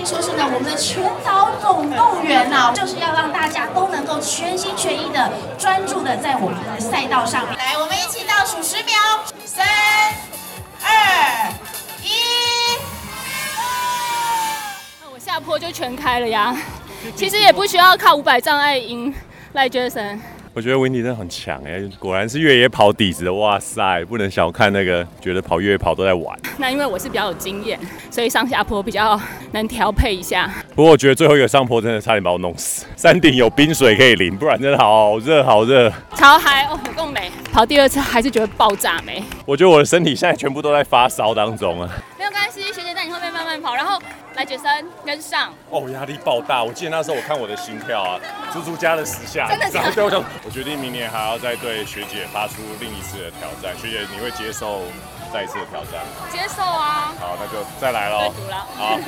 以说是呢我们的全岛总动员呐，就是要让大家都能够全心全意的专注的在我们的赛道上面。来，我们一起倒数十秒，三、二、一。那我下坡就全开了呀，其实也不需要靠五百障碍赢赖杰森。我觉得温迪真的很强哎，果然是越野跑底子的，哇塞，不能小看那个，觉得跑越野跑都在玩。那因为我是比较有经验，所以上下坡比较能调配一下。不过我觉得最后一个上坡真的差点把我弄死，山顶有冰水可以淋，不然真的好热好热。超嗨哦，有够美！跑第二次还是觉得爆炸美。我觉得我的身体现在全部都在发烧当中啊。没有关系，学姐在你后面慢慢跑，然后。来杰森跟上哦，压力爆大！我记得那时候我看我的心跳啊，足足加了十下。真的假的？我我决定明年还要再对学姐发出另一次的挑战。学姐，你会接受再一次的挑战吗？接受啊！好，那就再来喽。好。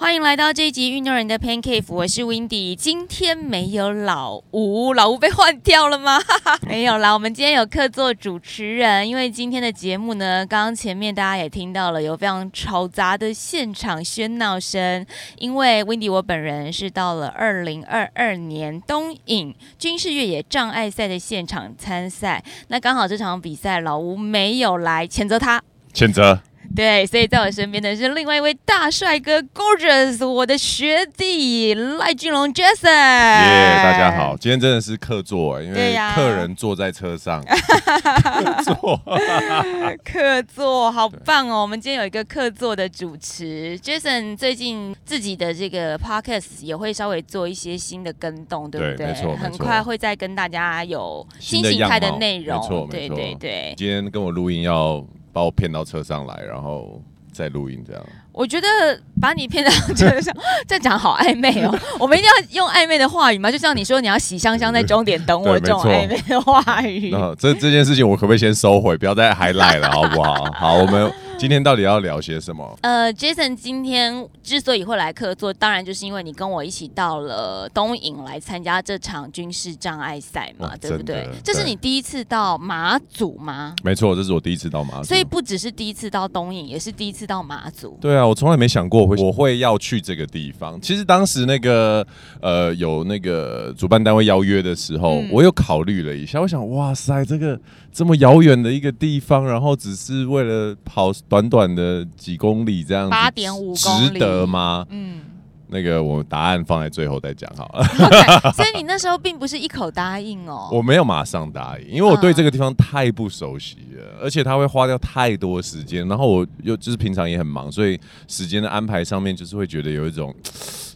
欢迎来到这一集运动人的 Pancake，我是 Windy。今天没有老吴，老吴被换掉了吗？没有啦，我们今天有客座主持人。因为今天的节目呢，刚刚前面大家也听到了，有非常嘈杂的现场喧闹声。因为 Windy 我本人是到了二零二二年东影军事越野障碍赛的现场参赛，那刚好这场比赛老吴没有来，谴责他，谴责。对，所以在我身边的是另外一位大帅哥，Gorgeous，我的学弟赖俊龙，Jason。耶，大家好，今天真的是客座，因为客人坐在车上。客座，客座，好棒哦！我们今天有一个客座的主持，Jason 最近自己的这个 Podcast 也会稍微做一些新的跟动，对不对？没错，很快会再跟大家有新形态的内容。没错，对对对。今天跟我录音要。把我骗到车上来，然后再录音，这样。我觉得把你骗到车上，这讲好暧昧哦。我们一定要用暧昧的话语嘛？就像你说你要洗香香在终点等我这种暧昧的话语。那这这件事情我可不可以先收回，不要再还赖了，好不好？好，我们。今天到底要聊些什么？呃，Jason 今天之所以会来客座，当然就是因为你跟我一起到了东营来参加这场军事障碍赛嘛，对不对？这是你第一次到马祖吗？没错，这是我第一次到马祖。所以不只是第一次到东营，也是第一次到马祖。对啊，我从来没想过会我会要去这个地方。其实当时那个呃有那个主办单位邀约的时候，我又考虑了一下，我想哇塞，这个这么遥远的一个地方，然后只是为了跑。短短的几公里这样子，八点五公里，值得吗？嗯，那个我答案放在最后再讲好了。所以你那时候并不是一口答应哦。我没有马上答应，因为我对这个地方太不熟悉了，而且他会花掉太多时间，然后我又就是平常也很忙，所以时间的安排上面就是会觉得有一种。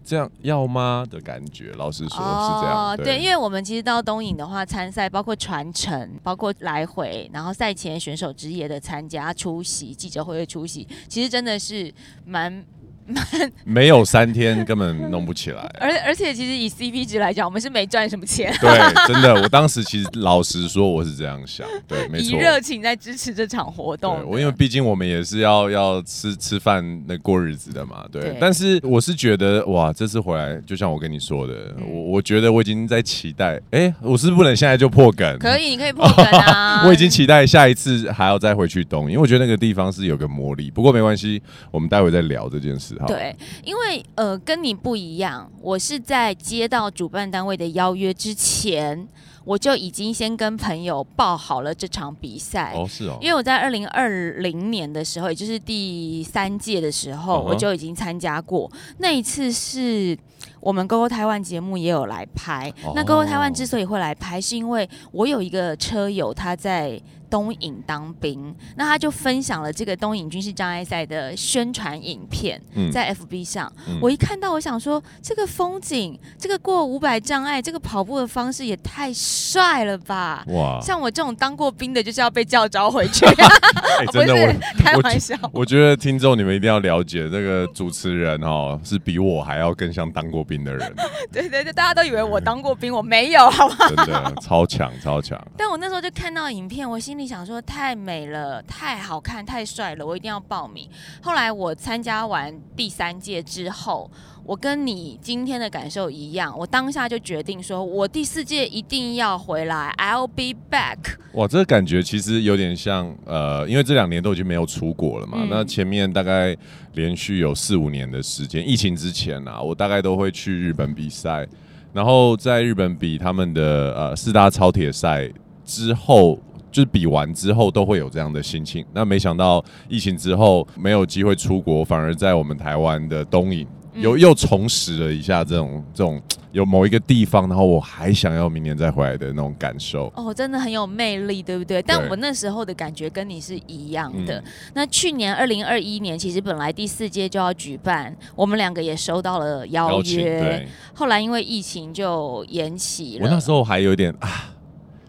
这样要吗的感觉？老实说，是这样。对，因为我们其实到东影的话，参赛包括传承，包括来回，然后赛前选手职业的参加、出席记者会的出席，其实真的是蛮。没有三天根本弄不起来，而而且其实以 CP 值来讲，我们是没赚什么钱。对，真的，我当时其实老实说，我是这样想。对，没错。以热情在支持这场活动。我因为毕竟我们也是要要吃吃饭、那过日子的嘛。对。但是我是觉得，哇，这次回来，就像我跟你说的，我我觉得我已经在期待。哎，我是不能现在就破梗。可以，你可以破梗啊。我已经期待下一次还要再回去东，因为我觉得那个地方是有个魔力。不过没关系，我们待会再聊这件事。对，因为呃，跟你不一样，我是在接到主办单位的邀约之前。我就已经先跟朋友报好了这场比赛哦，是哦，因为我在二零二零年的时候，也就是第三届的时候，我就已经参加过。那一次是我们 GO GO 台湾节目也有来拍。那 GO GO 台湾之所以会来拍，是因为我有一个车友他在东影当兵，那他就分享了这个东影军事障碍赛的宣传影片在 FB 上。我一看到，我想说，这个风景，这个过五百障碍，这个跑步的方式也太。帅了吧！哇，像我这种当过兵的，就是要被叫招回去。真的，我开玩笑。我觉得听众你们一定要了解，这个主持人哦，是比我还要更像当过兵的人。对对对，大家都以为我当过兵，我没有，好吗？真的超强超强。但我那时候就看到影片，我心里想说太美了，太好看，太帅了，我一定要报名。后来我参加完第三届之后，我跟你今天的感受一样，我当下就决定说，我第四届一定要回来，I'll be back。哇，这个感觉其实有点像，呃，因为这两年都已经没有出国了嘛。嗯那前面大概连续有四五年的时间，疫情之前啊，我大概都会去日本比赛，然后在日本比他们的呃四大超铁赛之后。就是比完之后都会有这样的心情，那没想到疫情之后没有机会出国，反而在我们台湾的东影又又重拾了一下这种这种有某一个地方，然后我还想要明年再回来的那种感受。哦，真的很有魅力，对不对？但对我那时候的感觉跟你是一样的。嗯那去年二零二一年，其实本来第四届就要举办，我们两个也收到了邀约，对，后来因为疫情就延期了。我那时候还有点啊，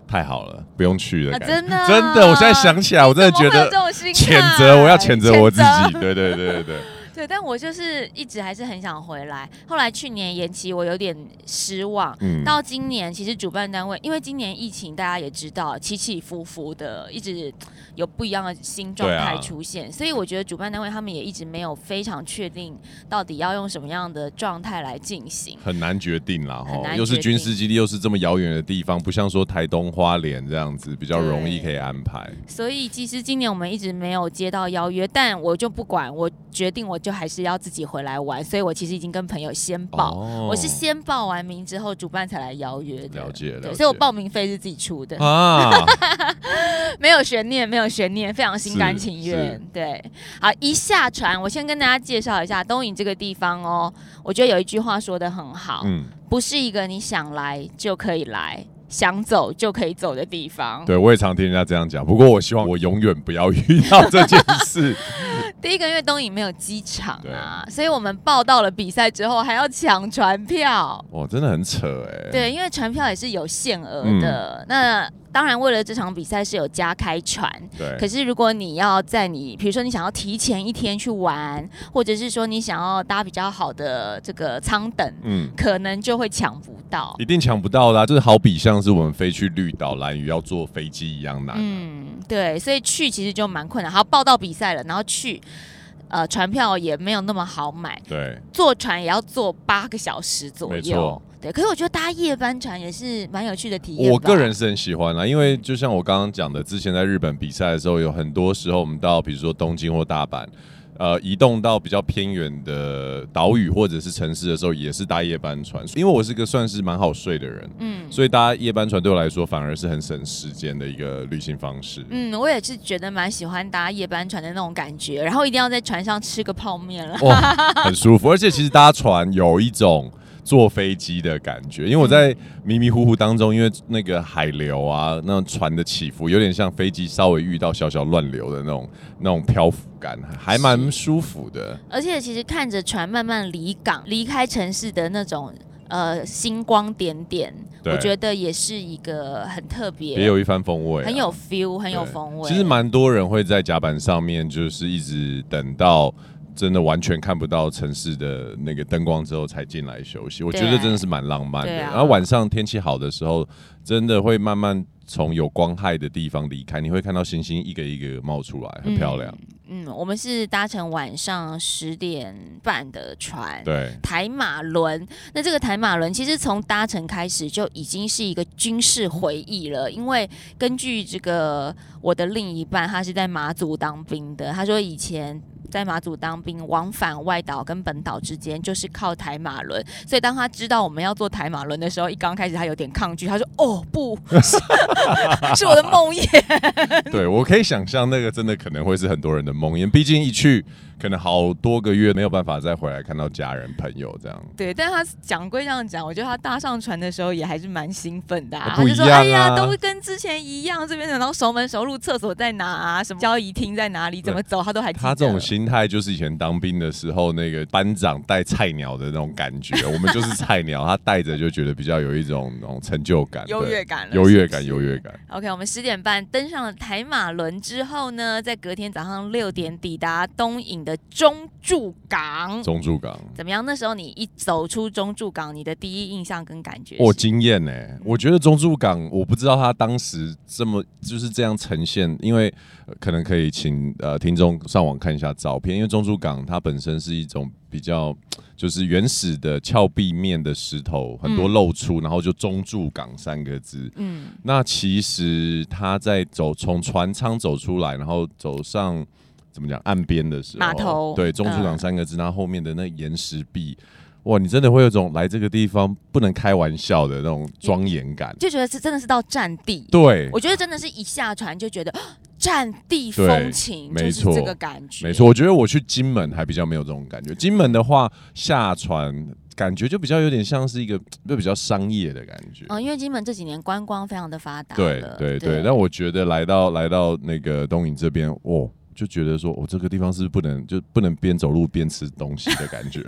太好了，不用去了啊，感觉。真的真的，我现在想起来，我真的觉得谴责，我要谴责我自己。对对对对对，对，但我就是一直还是很想回来。后来去年延期，我有点失望。嗯，到今年，其实主办单位因为今年疫情，大家也知道起起伏伏的，一直有不一样的新状态出现，所以我觉得主办单位他们也一直没有非常确定到底要用什么样的状态来进行。很难决定啦，哈又是军事基地，又是这么遥远的地方，不像说台东花莲这样子比较容易可以安排。所以其实今年我们一直没有接到邀约，但我就不管，我决定我就还是要自己回来玩，所以我其实已经跟朋友先报。哦我是先报完名之后，主办才来邀约的。对，了解了解所以我报名费是自己出的，啊，没有悬念，没有悬念，非常心甘情愿。对，好，一下船，我先跟大家介绍一下东引这个地方哦。我觉得有一句话说的很好，嗯，不是一个你想来就可以来，想走就可以走的地方。对我也常听人家这样讲，不过我希望我永远不要遇到这件事。第一个，因为东影没有机场啊，所以我们报到了比赛之后还要抢船票。哇，真的很扯哎。对，因为船票也是有限额嗯的。那当然，为了这场比赛是有加开船，对可是如果你要在你，比如说你想要提前一天去玩，或者是说你想要搭比较好的这个舱等，嗯。可能就会抢不到。一定抢不到啦、就是好比像是我们飞去绿岛、蓝屿要坐飞机一样难、啊。嗯，对，所以去其实就蛮困难。好，报到比赛了，然后去，呃，船票也没有那么好买，对，坐船也要坐八个小时左右。对，可是我觉得搭夜班船也是蛮有趣的体验。我个人是很喜欢啦，因为就像我刚刚讲的，之前在日本比赛的时候，有很多时候我们到比如说东京或大阪。呃，移动到比较偏远的岛屿或者是城市的时候，也是搭夜班船。因为我是个算是蛮好睡的人，嗯所以搭夜班船对我来说反而是很省时间的一个旅行方式。嗯，我也是觉得蛮喜欢搭夜班船的那种感觉，然后一定要在船上吃个泡面了。哇，很舒服，而且其实搭船有一种坐飞机的感觉，因为我在迷迷糊糊当中，因为那个海流啊，那种船的起伏，有点像飞机稍微遇到小小乱流的那种那种漂浮感，还蛮舒服的。而且其实看着船慢慢离港、离开城市的那种呃星光点点，我觉得也是一个很特别、也有一番风味啊、很有 feel、很有风味。其实蛮多人会在甲板上面，就是一直等到真的完全看不到城市的那个灯光之后才进来休息。我觉得真的是蛮浪漫的。然后晚上天气好的时候，真的会慢慢从有光害的地方离开，你会看到星星一个一个冒出来，很漂亮。嗯，我们是搭乘晚上十点半的船。对，台马轮，那这个台马轮其实从搭乘开始就已经是一个军事回忆了，因为根据这个我的另一半，他是在马祖当兵的，他说以前。在马祖当兵，往返外岛跟本岛之间就是靠台马轮，所以当他知道我们要坐台马轮的时候，一刚开始他有点抗拒，他说：“哦，不是，是我的梦魇。对我可以想象那个真的可能会是很多人的梦魇，毕竟一去可能好多个月没有办法再回来看到家人朋友这样。”对，但他讲归这样讲，我觉得他搭上船的时候也还是蛮兴奋的、啊。他就说：“样啊哎呀，都跟之前一样，这边然后熟门熟路，厕所在哪啊？什么交易厅在哪里？怎么走，他都还记得。”他这种心心态就是以前当兵的时候，那个班长带菜鸟的那种感觉，我们就是菜鸟，他带着就觉得比较有一种那种成就感、优越感、优越感、优越感。OK，我们十点半登上了台马轮之后呢，在隔天早上六点抵达东引的中柱港。中柱港怎么样？那时候你一走出中柱港，你的第一印象跟感觉？我惊艳呢！我觉得中柱港，我不知道他当时这么就是这样呈现，因为可能可以请呃听众上网看一下照片，因为中柱港它本身是一种比较就是原始的峭壁面的石头，很多露出，然后就中柱港三个字。嗯，那其实他在走从船舱走出来，然后走上怎么讲岸边的时候，码头对中出港三个字，然后后面的那岩石壁。哇，你真的会有种来这个地方不能开玩笑的那种庄严感，就觉得是真的是到战地。对，我觉得真的是一下船就觉得战地风情，没错，这个感觉，没错。我觉得我去金门还比较没有这种感觉。金门的话，下船感觉就比较有点像是一个 就比较商业的感觉。嗯，因为金门这几年观光非常的发达。对对对，但我觉得来到来到那个东营这边，哇。就觉得说，我这个地方是不能就不能边走路边吃东西的感觉，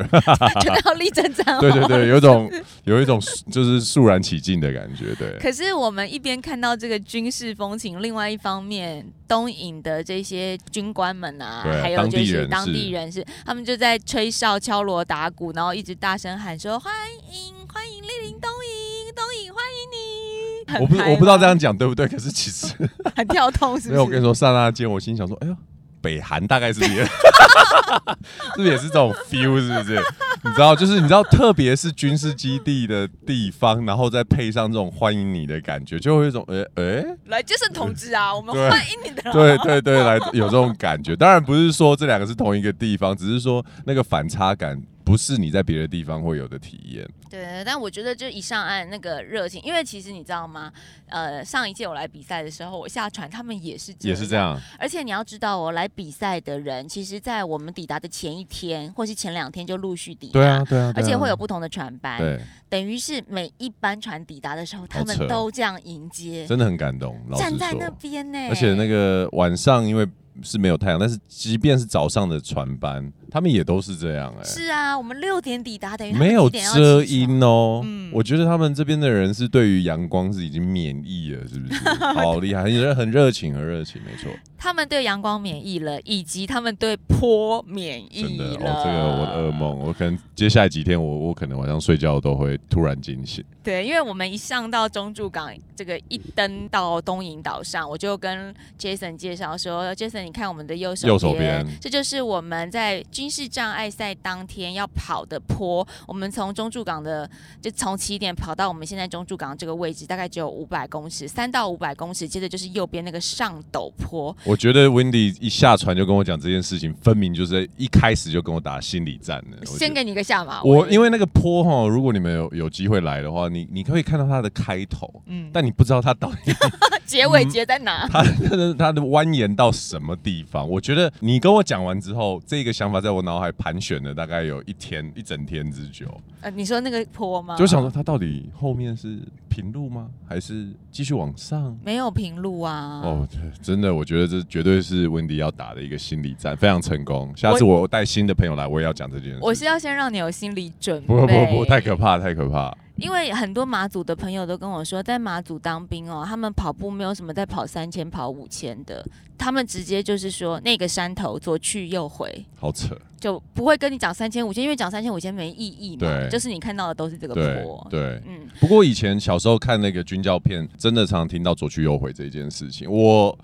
觉得要立正站。对对对，有种有一种就是肃然起敬的感觉。对。可是我们一边看到这个军事风情，另外一方面，东引的这些军官们啊，还有就是当地人士，他们就在吹哨、敲锣打鼓，然后一直大声喊说：“欢迎欢迎莅临东引，东引欢迎你。”我不我不知道这样讲对不对？可是其实 很跳痛，是不是？没有，我跟你说，刹那间我心想说：“哎呦。”北韩大概是也，是不是也是这种 feel？是不是？你知道，就是你知道，特别是军事基地的地方，然后再配上这种欢迎你的感觉，就会有一种，哎哎，来就是同志啊，我们欢迎你的。对对对，来有这种感觉。当然不是说这两个是同一个地方，只是说那个反差感。不是你在别的地方会有的体验。对，但我觉得就一上岸那个热情，因为其实你知道吗？呃，上一届我来比赛的时候，我下船，他们也是也是这样。而且你要知道，我来比赛的人，其实，在我们抵达的前一天或是前两天就陆续抵达。对啊，对啊。而且会有不同的船班。对。等于是每一班船抵达的时候，他们都这样迎接，真的很感动。站在那边呢。而且那个晚上，因为。是没有太阳，但是即便是早上的船班，他们也都是这样哎。是啊，我们六点抵达，等于没有遮阴哦。嗯，我觉得他们这边的人是对于阳光是已经免疫了，是不是？好厉害，很热，很热情，很热情，没错。他们对阳光免疫了，以及他们对坡免疫了。真的，哦，这个我的噩梦，我可能接下来几天，我我可能晚上睡觉都会突然惊醒。对，因为我们一上到中柱港，这个一登到东引岛上，我就跟 Jason 介绍说，Jason。你看我们的右手边，这就是我们在军事障碍赛当天要跑的坡。我们从中柱港的，就从起点跑到我们现在中柱港这个位置，大概只有五百公尺，三到五百公尺。接着就是右边那个上陡坡。我觉得 Wendy 一下船就跟我讲这件事情，分明就是一开始就跟我打心理战了。先给你一个下马。我因为那个坡哈，如果你们有有机会来的话，你你可以看到它的开头，嗯，但你不知道它到底 结尾结在哪，它的它的蜿蜒到什么。地方，我觉得你跟我讲完之后，这个想法在我脑海盘旋了大概有一天一整天之久。呃，你说那个坡吗？就想说它到底后面是平路吗？还是继续往上？没有平路啊！哦，真的，我觉得这绝对是温迪要打的一个心理战，非常成功。下次我带新的朋友来，我也要讲这件事。我是要先让你有心理准备。不不不，太可怕，太可怕。因为很多马祖的朋友都跟我说，在马祖当兵哦，他们跑步没有什么在跑三千、跑五千的，他们直接就是说那个山头左去右回，好扯，就不会跟你讲三千、五千，因为讲三千、五千没意义嘛。对，就是你看到的都是这个坡。对，嗯。不过以前小时候看那个军教片，真的常听到左去右回这件事情，我。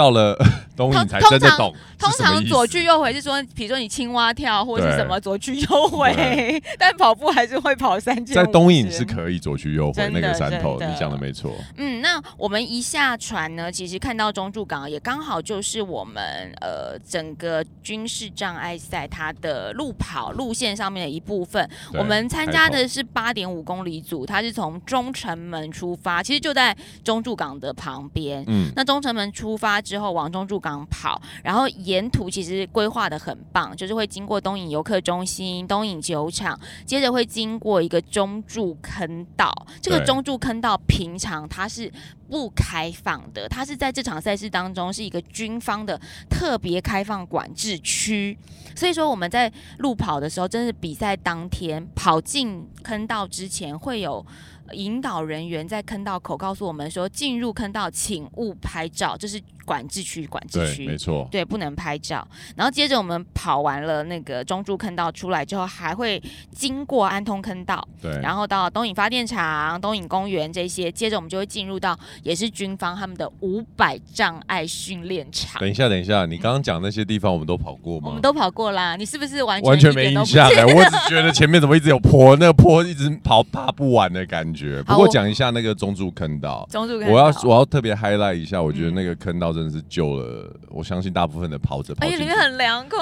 到了 东影才真的懂，通常左去右回是说，比如说你青蛙跳或者是什么左去右回，但跑步还是会跑三千。在东影是可以左去右回那个山头，你讲的没错。嗯，那我们一下船呢，其实看到中柱港也刚好就是我们呃整个军事障碍赛它的路跑路线上面的一部分。我们参加的是八点五公里组，它是从中城门出发，其实就在中柱港的旁边。嗯，那中城门出发。之后往中柱港跑，然后沿途其实规划的很棒，就是会经过东影游客中心、东影酒厂，接着会经过一个中柱坑道。这个中柱坑道平常它是不开放的，它是在这场赛事当中是一个军方的特别开放管制区，所以说我们在路跑的时候，真是比赛当天跑进坑道之前会有。引导人员在坑道口告诉我们说：“进入坑道请勿拍照，这是管制区，管制区，没错，对，不能拍照。然后接着我们跑完了那个中柱坑道出来之后，还会经过安通坑道，对，然后到东影发电厂、东影公园这些，接着我们就会进入到也是军方他们的五百障碍训练场。等一下，等一下，你刚刚讲那些地方我们都跑过吗？我们都跑过啦，你是不是完全完全没印象？欸，我只觉得前面怎么一直有坡，那个坡一直跑爬不完的感觉。不过讲一下那个中柱坑道，中柱坑道，我要我要特别 highlight 一下，我觉得那个坑道真的是救了，我相信大部分的跑者。而且里面很凉快，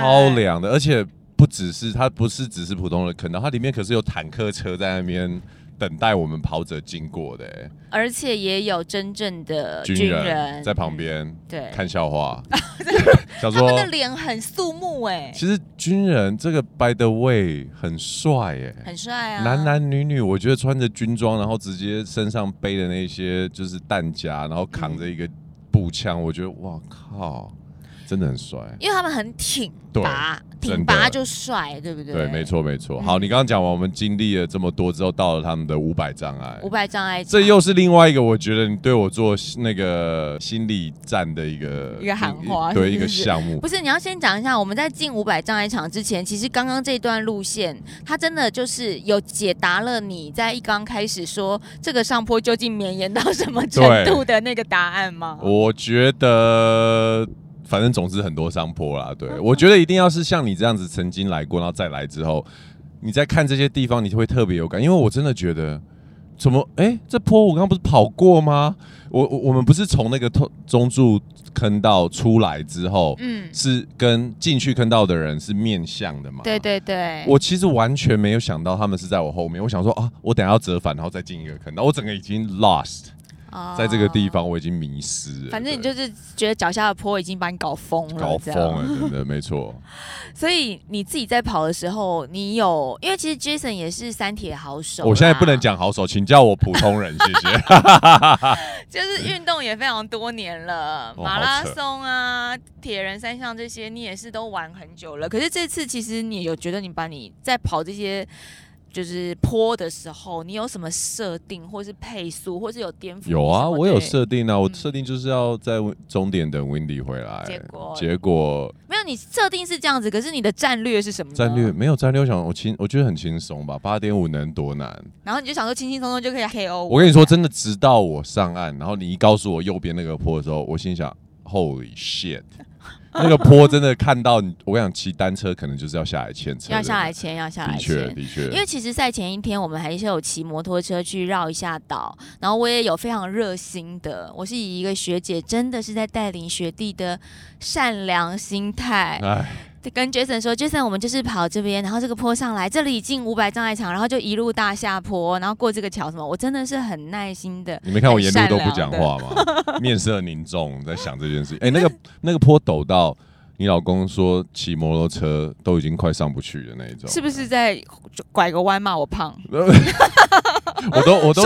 超凉的，而且不只是它不是只是普通的坑道，它里面可是有坦克车在那边。等待我们跑者经过的，而且也有真正的军人在旁边，对，看笑话。他们的脸很肃穆，哎，其实军人这个 by the way 很帅，哎，很帅啊，男男女女，我觉得穿着军装，然后直接身上背的那些就是弹夹，然后扛着一个枪，我觉得哇靠。真的很帅，因为他们很挺拔，挺拔就帅，对不对？对，没错没错。好，你刚刚讲完，我们经历了这么多之后，到了他们的五百障碍，五百障碍，这又是另外一个，我觉得你对我做那个心理战的一个一个喊话，对一个项目。不是，你要先讲一下，我们在进五百障碍场之前，其实刚刚这段路线，它真的就是有解答了你在一刚开始说这个上坡究竟绵延到什么程度的那个答案吗？我觉得。反正总之很多上坡啦，对我觉得一定要是像你这样子曾经来过，然后再来之后，你再看这些地方，你就会特别有感。因为我真的觉得，怎么哎，这坡我刚刚不是跑过吗？我我我们不是从那个中柱坑道出来之后，嗯，是跟进去坑道的人是面向的嘛？对对对。我其实完全没有想到他们是在我后面，我想说啊，我等下要折返，然后再进一个坑道，我整个已经 lost。在这个地方，我已经迷失了。反正你就是觉得脚下的坡已经把你搞疯了，搞疯了，真的 没错。所以你自己在跑的时候，你有因为其实 Jason 也是三铁好手。我现在不能讲好手，请叫我普通人，谢谢。就是运动也非常多年了，马拉松啊、铁人三项这些，你也是都玩很久了。可是这次其实你有觉得你把你在跑这些。就是坡的时候，你有什么设定，或是配速，或是有颠覆？有啊，我有设定啊，我设定就是要在终点等 Windy 回来。结果结果没有，你设定是这样子，可是你的战略是什么？战略没有战略，我想我轻，我觉得很轻松吧，八点五能多难？然后你就想说轻轻松松就可以 KO。我跟你说，真的，直到我上岸，然后你一告诉我右边那个坡的时候，我心想，Holy shit！那个坡真的看到你，我跟你讲，骑单车可能就是要下来牵车，要下来牵，要下来牵，的确，因为其实赛前一天，我们还是有骑摩托车去绕一下岛，然后我也有非常热心的，我是以一个学姐，真的是在带领学弟的善良心态。跟 Jason 说，Jason，我们就是跑这边，然后这个坡上来，这里进五百障碍场，然后就一路大下坡，然后过这个桥什么，我真的是很耐心的。你没看我沿路都不讲话吗？面色凝重，在想这件事。哎，那个那个坡陡到。你老公说骑摩托车都已经快上不去的那一种，是不是在拐个弯骂我胖？我都我都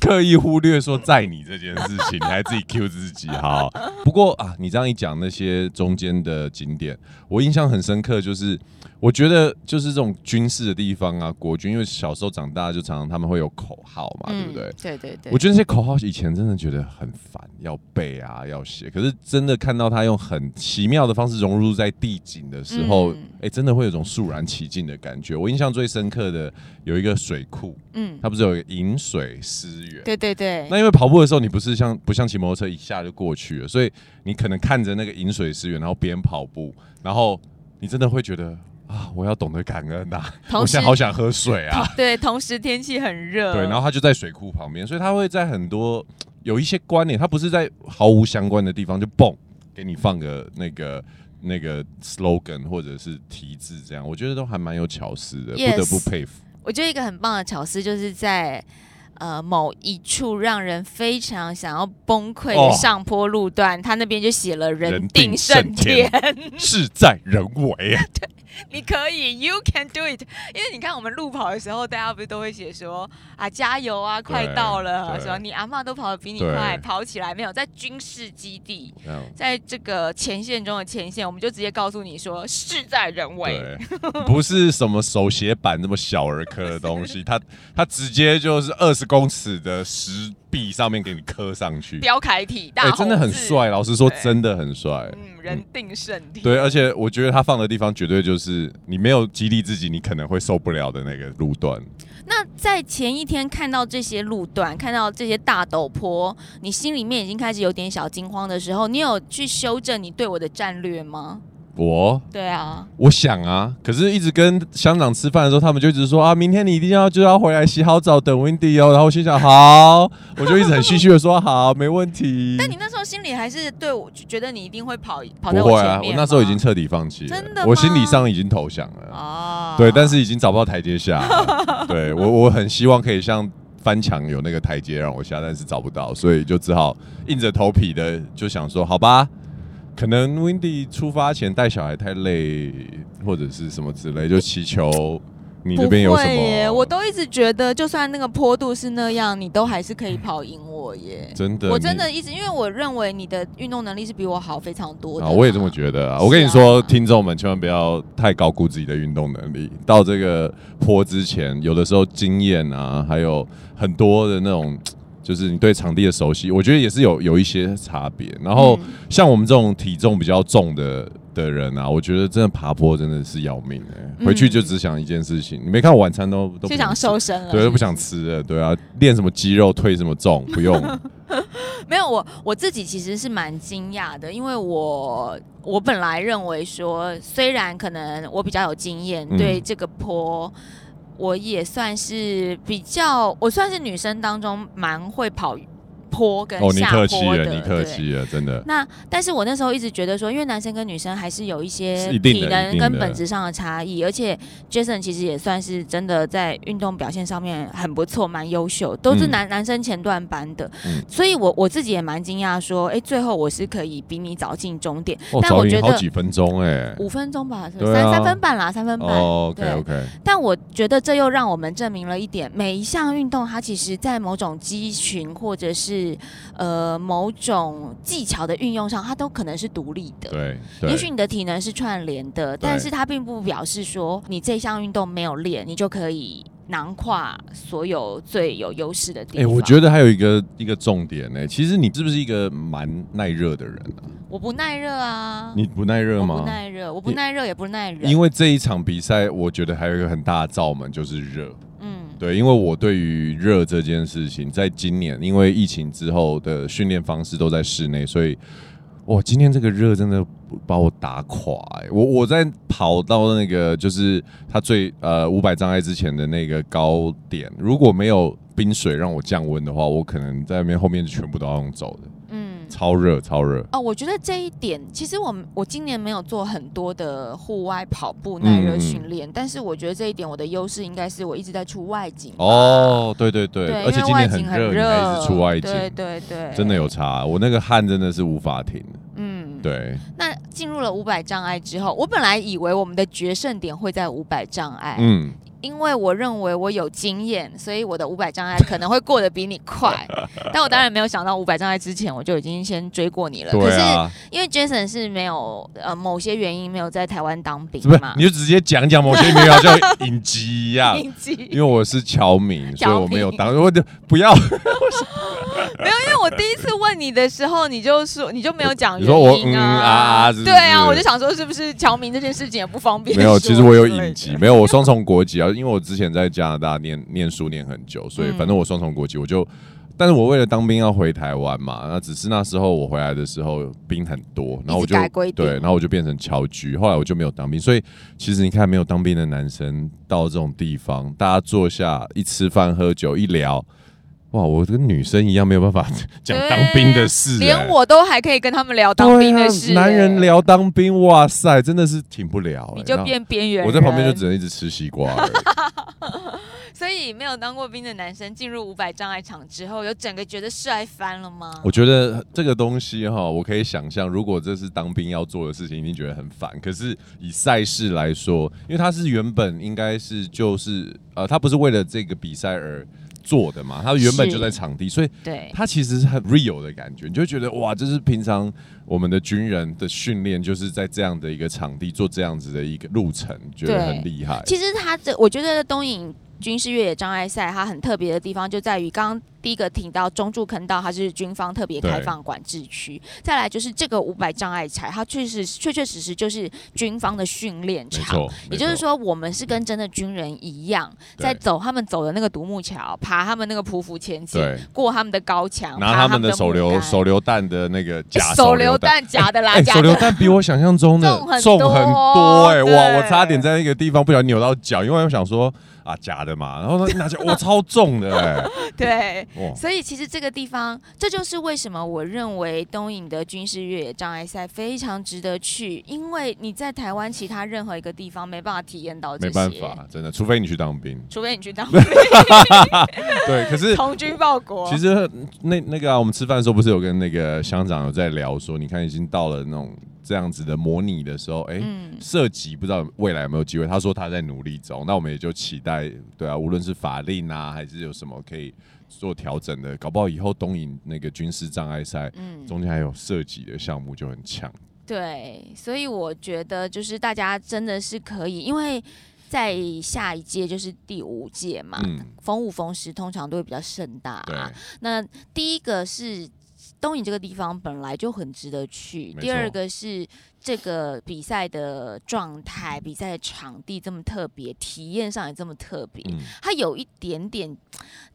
刻 意忽略说载你这件事情，你还自己 Q 自己哈。不过啊，你这样一讲那些中间的景点，我印象很深刻，就是。我觉得就是这种军事的地方啊，国军，因为小时候长大就常常他们会有口号嘛，对不对？对对对。我觉得那些口号以前真的觉得很烦，要背啊，要写。可是真的看到他用很奇妙的方式融入在地景的时候，哎，真的会有种肃然起敬的感觉。我印象最深刻的有一个水库，嗯，它不是有一个饮水思源？对对对。那因为跑步的时候，你不是像不像骑摩托车一下就过去了，所以你可能看着那个饮水思源，然后边跑步，然后你真的会觉得。啊！我要懂得感恩呐！我现在好想喝水啊！对，同时天气很热。对，然后他就在水库旁边，所以他会在很多有一些观念，他不是在毫无相关的地方就蹦给你放个那个那个 slogan 或者是题字，这样我觉得都还蛮有巧思的，不得不佩服。我觉得一个很棒的巧思就是在呃某一处让人非常想要崩溃的上坡路段，他那边就写了“人定胜天，事在人为”。对。你可以，You can do it。因为你看我们路跑的时候，大家不是都会写说啊加油啊，快到了，对说你阿嬷都跑得比你快，跑起来没有？在军事基地，在这个前线中的前线，我们就直接告诉你说事在人为。不是什么手写板那么小儿科的东西，它它直接就是二十公尺的石壁上面给你刻上去，标楷体大哎、真的很帅。老实说，真的很帅。嗯，人定胜天。对，而且我觉得他放的地方绝对就是你没有激励自己，你可能会受不了的那个路段。那在前一天看到这些路段，看到这些大陡坡，你心里面已经开始有点小惊慌的时候，你有去修正你对我的战略吗？我对啊，我想啊，可是一直跟乡长吃饭的时候，他们就一直说啊，明天你一定要就要回来洗好澡等 Wendy 哦。然后我心想好，我就一直很虚虚的说好，没问题。但你那时候心里还是对我觉得你一定会跑跑在我不会啊，我那时候已经彻底放弃了，真的我心理上已经投降了。哦，对，但是已经找不到台阶下了。对我，我很希望可以像翻墙有那个台阶让我下，但是找不到，所以就只好硬着头皮的就想说，好吧，可能 Wendy 出发前带小孩太累，或者是什么之类，就祈求你那边有什么。我都一直觉得，就算那个坡度是那样，你都还是可以跑赢我耶。真的，我真的一直，因为我认为你的运动能力是比我好非常多的啊，我也这么觉得啊我跟你说，听众们千万不要太高估自己的运动能力。到这个坡之前，有的时候经验啊，还有很多的那种，就是你对场地的熟悉，我觉得也是有有一些差别。然后嗯像我们这种体重比较重的的人啊，我觉得真的爬坡真的是要命哎、嗯回去就只想一件事情，你没看我晚餐都都不就想瘦身了，对，都不想吃了，对啊，练什么肌肉，推什么重，不用。没有，我我自己其实是蛮惊讶的，因为我我本来认为说，虽然可能我比较有经验，嗯对这个坡。我也算是比较，我算是女生当中蛮会跑坡跟哦，你下客气了，坡的，你客对。气了，真的。那但是我那时候一直觉得说，因为男生跟女生还是有一些体能跟本质上的差异，而且 Jason 其实也算是真的在运动表现上面很不错，蛮优秀，都是嗯。男、男生前段班的，嗯。所以我我自己也蛮惊讶说，哎、最后我是可以比你早进终点，哦，但我觉得好几分钟哎。五分钟吧，三三分半啦，三分半。哦，OK OK，但我觉得这又让我们证明了一点，每一项运动它其实在某种肌群或者是呃某种技巧的运用上，它都可能是独立的。对对。也许你的体能是串联的，但是它并不表示说你这项运动没有练，你就可以囊括所有最有优势的地哎、方。我觉得还有一个一个重点呢、其实你是不是一个蛮耐热的人啊？我不耐热啊，你不耐热吗？不耐热，我不耐热也不耐热，因为这一场比赛，我觉得还有一个很大的罩门就是热。对，因为我对于热这件事情，在今年因为疫情之后的训练方式都在室内，所以哇，今天这个热真的把我打垮、欸。我我在跑到那个就是它最呃五百障碍之前的那个高点，如果没有冰水让我降温的话，我可能在那边后面全部都要用走的，超热超热。哦，我觉得这一点，其实我们我今年没有做很多的户外跑步耐热嗯训练，但是我觉得这一点我的优势应该是我一直在出外景。哦，对对对，而且今年热，你景很热，还一直出外景，对对对，真的有差。我那个汗真的是无法停。嗯。对，那进入了五百障碍之后，我本来以为我们的决胜点会在五百障碍，嗯，因为我认为我有经验，所以我的五百障碍可能会过得比你快。但我当然没有想到五百障碍之前我就已经先追过你了。可是因为 Jason 是没有呃某些原因没有在台湾当兵嘛，你就直接讲讲某些没有像隐疾一样。隐疾因为我是侨民，所以我没有民当，我就不要。没有，因为我第一次问你的时候，你就说你就没有讲你说我嗯原因啊。啊啊是是对啊，我就想说是不是侨民这件事情也不方便。没有，其实我有之类的影集，没有我双重国籍啊，因为我之前在加拿大念念书念很久，所以嗯 反正我双重国籍，我就，但是我为了当兵要回台湾嘛，那只是那时候我回来的时候兵很多，然后我就对，然后我就变成侨居，后来我就没有当兵，所以其实你看没有当兵的男生到这种地方，大家坐下一吃饭喝酒一聊。哇，我跟女生一样没有办法讲当兵的事、连哎我都还可以跟他们聊当兵的事、男人哎聊当兵，哇塞，真的是挺不了、哎你就变边缘。我在旁边就只能一直吃西瓜。所以没有当过兵的男生进入五百障碍场之后，有整个觉得帅翻了吗？我觉得这个东西哈，我可以想象，如果这是当兵要做的事情，一定觉得很烦。可是以赛事来说，因为他是原本应该是就是呃，他不是为了这个比赛而做的嘛，它原本就在场地，所以对，它其实是很 real 的感觉，你就觉得哇，这是平常我们的军人的训练，就是在这样的一个场地做这样子的一个路程，觉得很厉害。其实他这，我觉得东影军事越野障碍赛它很特别的地方就在于，刚刚第一个提到中柱坑道，它是军方特别开放管制区；再来就是这个五百障碍踩，它确实确确实实就是军方的训练没场。也就是说，我们是跟真的军人一样，在走他们走的那个独木桥，爬他们那个匍匐前进对，过他们的高墙，拿他们的手榴手榴弹的那个假 手榴榴弹。夹的啦，手榴的弹比我想象中的 重很多哎、多哇！我差点在那个地方不小心扭到脚，因为我想说啊假的嘛，然后呢拿起来哇超重的哎、对。哇！所以其实这个地方，这就是为什么我认为东影的军事越野障碍赛非常值得去，因为你在台湾其他任何一个地方没办法体验到这没些，办法，真的，除非你去当兵。除非你去当兵，对，可是从军报国。其实那那个啊，我们吃饭的时候不是有跟那个乡长有在聊说，你看已经到了那种这样子的模拟的时候，哎、嗯，涉及不知道未来有没有机会。他说他在努力中，那我们也就期待，对啊，无论是法令啊，还是有什么可以做调整的，搞不好以后东引那个军事障碍赛嗯中间还有涉及的项目就很强。对，所以我觉得就是大家真的是可以，因为在下一届就是第五届嘛，嗯，逢五逢十通常都会比较盛大、对，啊。那第一个是东影这个地方本来就很值得去，第二个是这个比赛的状态、比赛的场地这么特别，体验上也这么特别。嗯，它有一点点，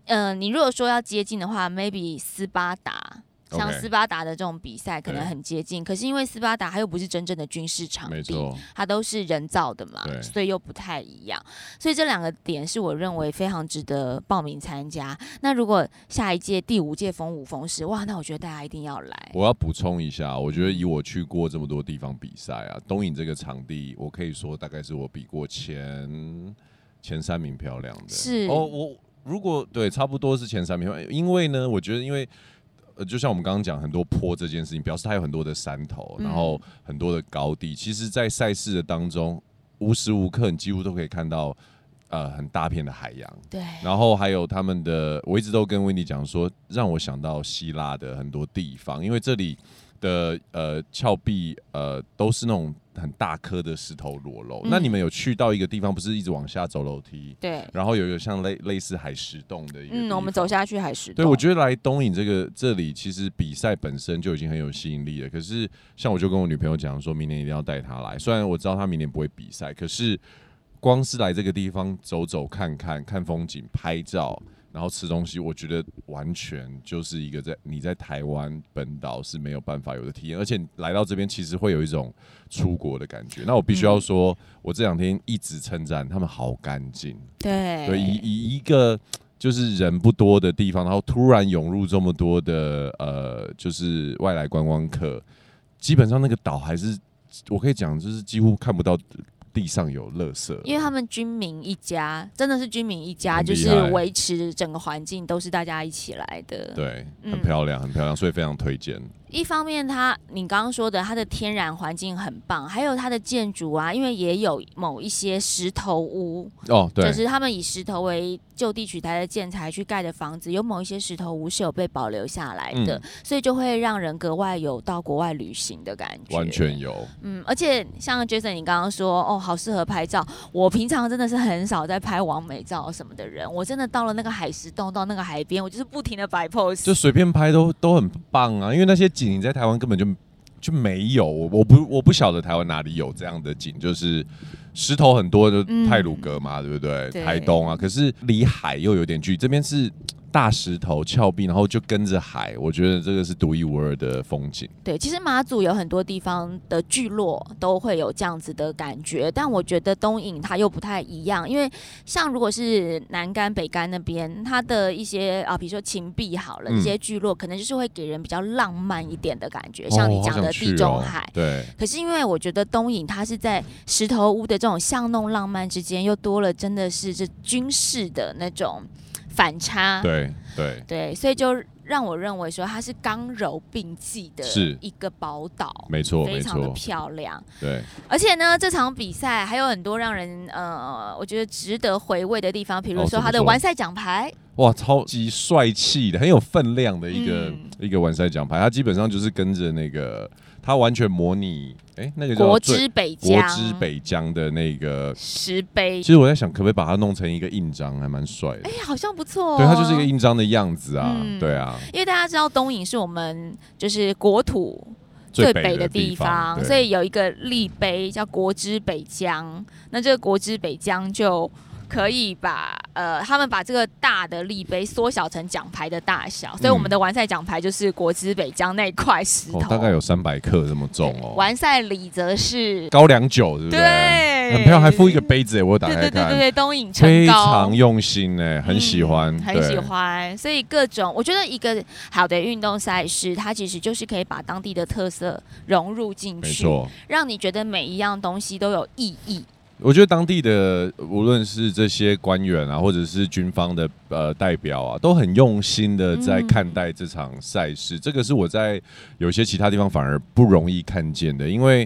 呃，你如果说要接近的话，maybe 斯巴达。像斯巴达的这种比赛可能很接近，可是因为斯巴达它又不是真正的军事场地，它都是人造的嘛，所以又不太一样。所以这两个点是我认为非常值得报名参加。那如果下一届第五届逢五逢十，哇，那我觉得大家一定要来。我要补充一下，我觉得以我去过这么多地方比赛啊，东影这个场地，我可以说大概是我比过前前三名漂亮的。是哦，我如果对差不多是前三名，因为呢，我觉得因为。呃，就像我们刚刚讲很多坡这件事情，表示它有很多的山头，嗯然后很多的高地。其实，在赛事的当中，无时无刻你几乎都可以看到，呃，很大片的海洋。对，然后还有他们的，我一直都跟温迪讲说，让我想到希腊的很多地方，因为这里的呃峭壁呃都是那种很大颗的石头裸露。嗯那你们有去到一个地方，不是一直往下走楼梯，对，然后有一个像类类似海石洞的一个嗯，我们走下去海石洞对，我觉得来东影这个这里，其实比赛本身就已经很有吸引力了。可是，像我就跟我女朋友讲，说明年一定要带她来。虽然我知道她明年不会比赛，可是光是来这个地方走走看看、看风景、拍照，然后吃东西，我觉得完全就是一个在你在台湾本岛是没有办法有的体验。而且来到这边，其实会有一种出国的感觉。那我必须要说，我这两天一直称赞他们好干净。对对，以以一个就是人不多的地方，然后突然涌入这么多的呃，就是外来观光客，基本上那个岛还是我可以讲，就是几乎看不到地上有垃圾。因为他们军民一家，真的是军民一家，就是维持整个环境都是大家一起来的。对，很嗯漂亮，很漂亮，所以非常推荐。一方面它，你刚刚说的它的天然环境很棒，还有它的建筑啊，因为也有某一些石头屋，哦，对就，是他们以石头为就地取材的建材去盖的房子，有某一些石头屋是有被保留下来的，嗯所以就会让人格外有到国外旅行的感觉。完全有。嗯，而且像 Jason 你刚刚说哦，好适合拍照。我平常真的是很少在拍完美照什么的人，我真的到了那个海石洞，到那个海边，我就是不停的摆 pose。就随便拍都都很棒啊，因为那些景你在台湾根本就就没有，我我不我不晓得台湾哪里有这样的景，就是石头很多，就嗯泰鲁阁嘛，对不对？对台东啊，可是离海又有点距离，这边是大石头峭壁，然后就跟着海，我觉得这个是独一无二的风景。对，其实马祖有很多地方的聚落都会有这样子的感觉，但我觉得东引它又不太一样，因为像如果是南干、北干那边，它的一些啊，比如说秦壁好了，嗯这些聚落可能就是会给人比较浪漫一点的感觉，像你讲的地中哦海。对，可是因为我觉得东引它是在石头屋的这种巷弄浪漫之间，又多了真的是这军事的那种反差。对对，对，所以就让我认为说它是刚柔并济的是。一个宝岛，没错没非常的错，漂亮。对，而且呢，这场比赛还有很多让人呃，我觉得值得回味的地方，比如说哦怎么说？它的完赛奖牌，哇，超级帅气的，很有分量的一个、嗯。一个完赛奖牌，它基本上就是跟着那个，它完全模拟，哎、那个叫国之北国之北疆的那个。石碑其，实我在想，可不可以把它弄成一个印章，还蛮帅的哎。，好像不错、哦。对，它就是一个印章的样子啊，嗯对啊，因为大家知道东引是我们就是国土最最北的地方，对所以有一个立碑叫国之北疆。那这个国之北疆就可以把呃，他们把这个大的立碑缩小成奖牌的大小，所以我们的完赛奖牌就是国之北疆那块石头，哦，大概有三百克这么重哦。完赛礼则是高粱酒，对不对？对很漂亮，还附一个杯子，哎，我打对开看，对对对对，东引唇非常。用心哎，很喜欢，嗯很喜欢，所以各种我觉得一个好的运动赛事，它其实就是可以把当地的特色融入进去，没错。让你觉得每一样东西都有意义。我觉得当地的无论是这些官员啊，或者是军方的呃代表啊，都很用心的在嗯看待这场赛事。这个是我在有些其他地方反而不容易看见的，因为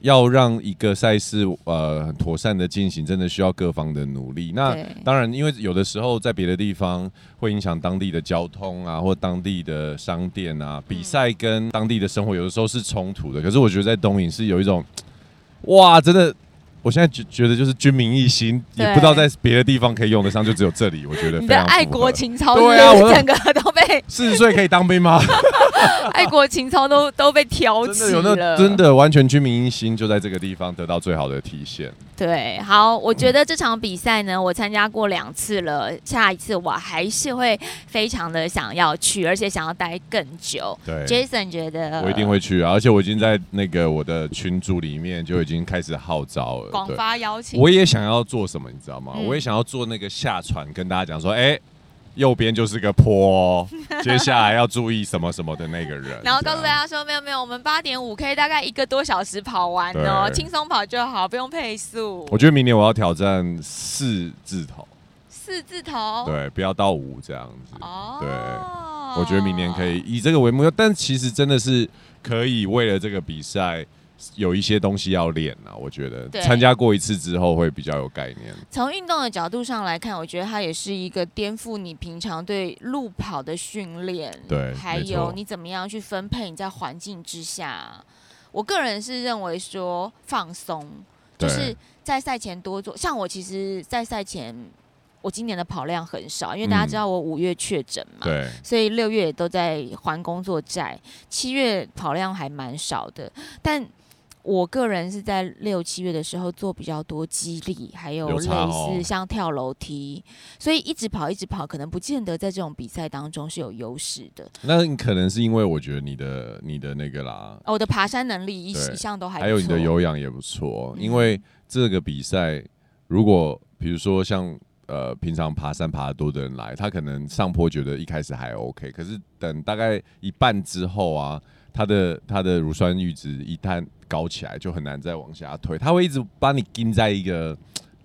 要让一个赛事呃很妥善的进行，真的需要各方的努力。那当然，因为有的时候在别的地方会影响当地的交通啊，或当地的商店啊，比赛跟当地的生活有的时候是冲突的。可是我觉得在东影是有一种，哇，真的。我现在觉觉得就是军民一心，也不知道在别的地方可以用得上，就只有这里，我觉得你的爱国。情操，对啊我整个都被 四十岁可以当兵吗？爱国情操都都被挑起真的有那了，真的完全军民一心，就在这个地方得到最好的体现。对。好，我觉得这场比赛呢，我参加过两次了，下一次我还是会非常的想要去，而且想要待更久。对，Jason 觉得我一定会去啊！而且我已经在那个我的群组里面就已经开始号召了。广发邀请，我也想要做什么，你知道吗？嗯我也想要做那个下船，跟大家讲说，哎、右边就是个坡、哦，接下来要注意什么什么的那个人。然后告诉大，家说，没有没有，我们八点五 K 大概一个多小时跑完哦，轻松跑就好，不用配速。我觉得明年我要挑战四字头，四字头，对，不要到五这样子。哦，对我觉得明年可以以这个为目标，但其实真的是可以为了这个比赛有一些东西要练啊。我觉得参加过一次之后会比较有概念。从运动的角度上来看，我觉得它也是一个颠覆你平常对路跑的训练，对还有你怎么样去分配你在环境之下。我个人是认为说放松，就是在赛前多做。像我其实，在赛前我今年的跑量很少，因为大家嗯知道我五月确诊嘛，对，所以六月也都在还工作债，七月跑量还蛮少的，但。我个人是在六七月的时候做比较多激励，还有有类似像跳楼梯，所以一直跑一直跑，可能不见得在这种比赛当中是有优势的。那你可能是因为我觉得你的你的那个啦，哦我的爬山能力一对一向都还还有你的有氧也不错，嗯因为这个比赛如果比如说像呃平常爬山爬得多的人来，他可能上坡觉得一开始还 OK，可是等大概一半之后啊，他的它的乳酸阈值一旦高起来，就很难再往下推，它会一直把你钉在一个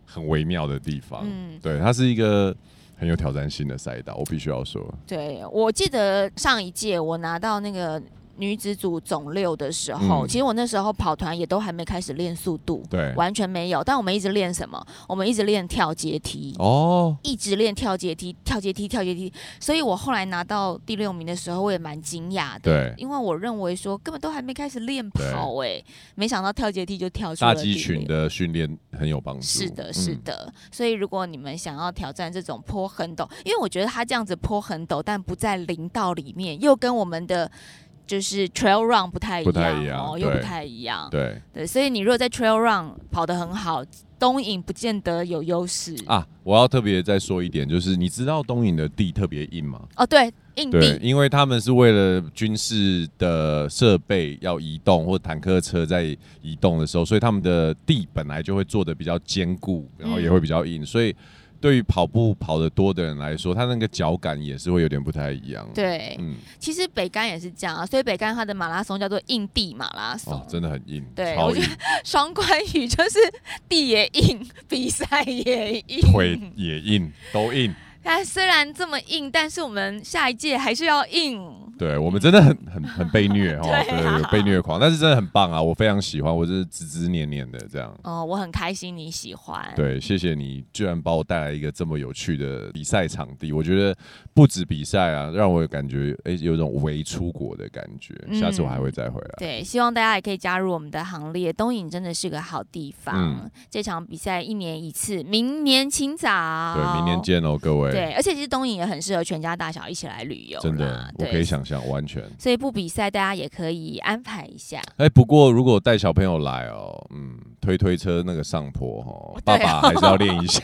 很微妙的地方。嗯，对，它是一个很有挑战性的赛道，我必须要说。对，我记得上一届我拿到那个女子组总六的时候，嗯其实我那时候跑团也都还没开始练速度，对，完全没有。但我们一直练什么？我们一直练跳阶梯。哦，一直练跳阶梯，跳阶梯，跳阶梯，所以我后来拿到第六名的时候，我也蛮惊讶的。对因为我认为说根本都还没开始练跑、哎，没想到跳阶梯就跳出了大肌群的训练很有帮助。是的，是嗯的。所以如果你们想要挑战这种坡很陡，因为我觉得他这样子坡很陡，但不在林道里面，又跟我们的就是 trail run 不太一样，不太一样哦，又不对太一样。对对，所以你如果在 trail run 跑得很好，东影不见得有优势。啊，我要特别再说一点，就是你知道东影的地特别硬吗？哦，对，硬对，地，因为他们是为了军事的设备要移动，或坦克车在移动的时候，所以他们的地本来就会做的比较坚固，然后也会比较硬，所以对于跑步跑得多的人来说，他那个脚感也是会有点不太一样。，对，嗯，其实北干也是这样啊，所以北干它的马拉松叫做硬地马拉松。哦，真的很硬，对我觉得，双关语就是地也硬，比赛也硬，腿也硬，都硬。但虽然这么硬，但是我们下一届还是要硬。对我们真的很很很被虐 哦，对啊对，有被虐狂，但是真的很棒啊，我非常喜欢，我就是执执念念的这样。哦，我很开心你喜欢。对，谢谢你居然把我带来一个这么有趣的比赛场地。我觉得不止比赛啊，让我感觉哎、有一种微出国的感觉。下次我还会再回来。对，希望大家也可以加入我们的行列。东影真的是个好地方。嗯这场比赛一年一次，明年请早。对，明年。见哦，各位。对，而且其实东影也很适合全家大小一起来旅游。真的，我可以。想象，完全。所以不比赛，大家也可以安排一下。哎、不过如果带小朋友来哦，嗯，推推车那个上坡哦，爸爸还是要练一下，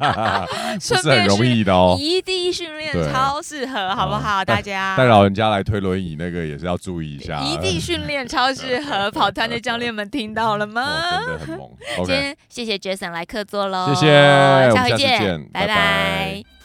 不是很容易的哦。异地训练超适合，好不哦好？大家 带老人家来推轮椅，那个也是要注意一下。异地训练超适合，跑团的教练们听到了吗？哦，真的很猛。今天谢谢 Jason 来客座喽，谢谢下回见，拜见拜拜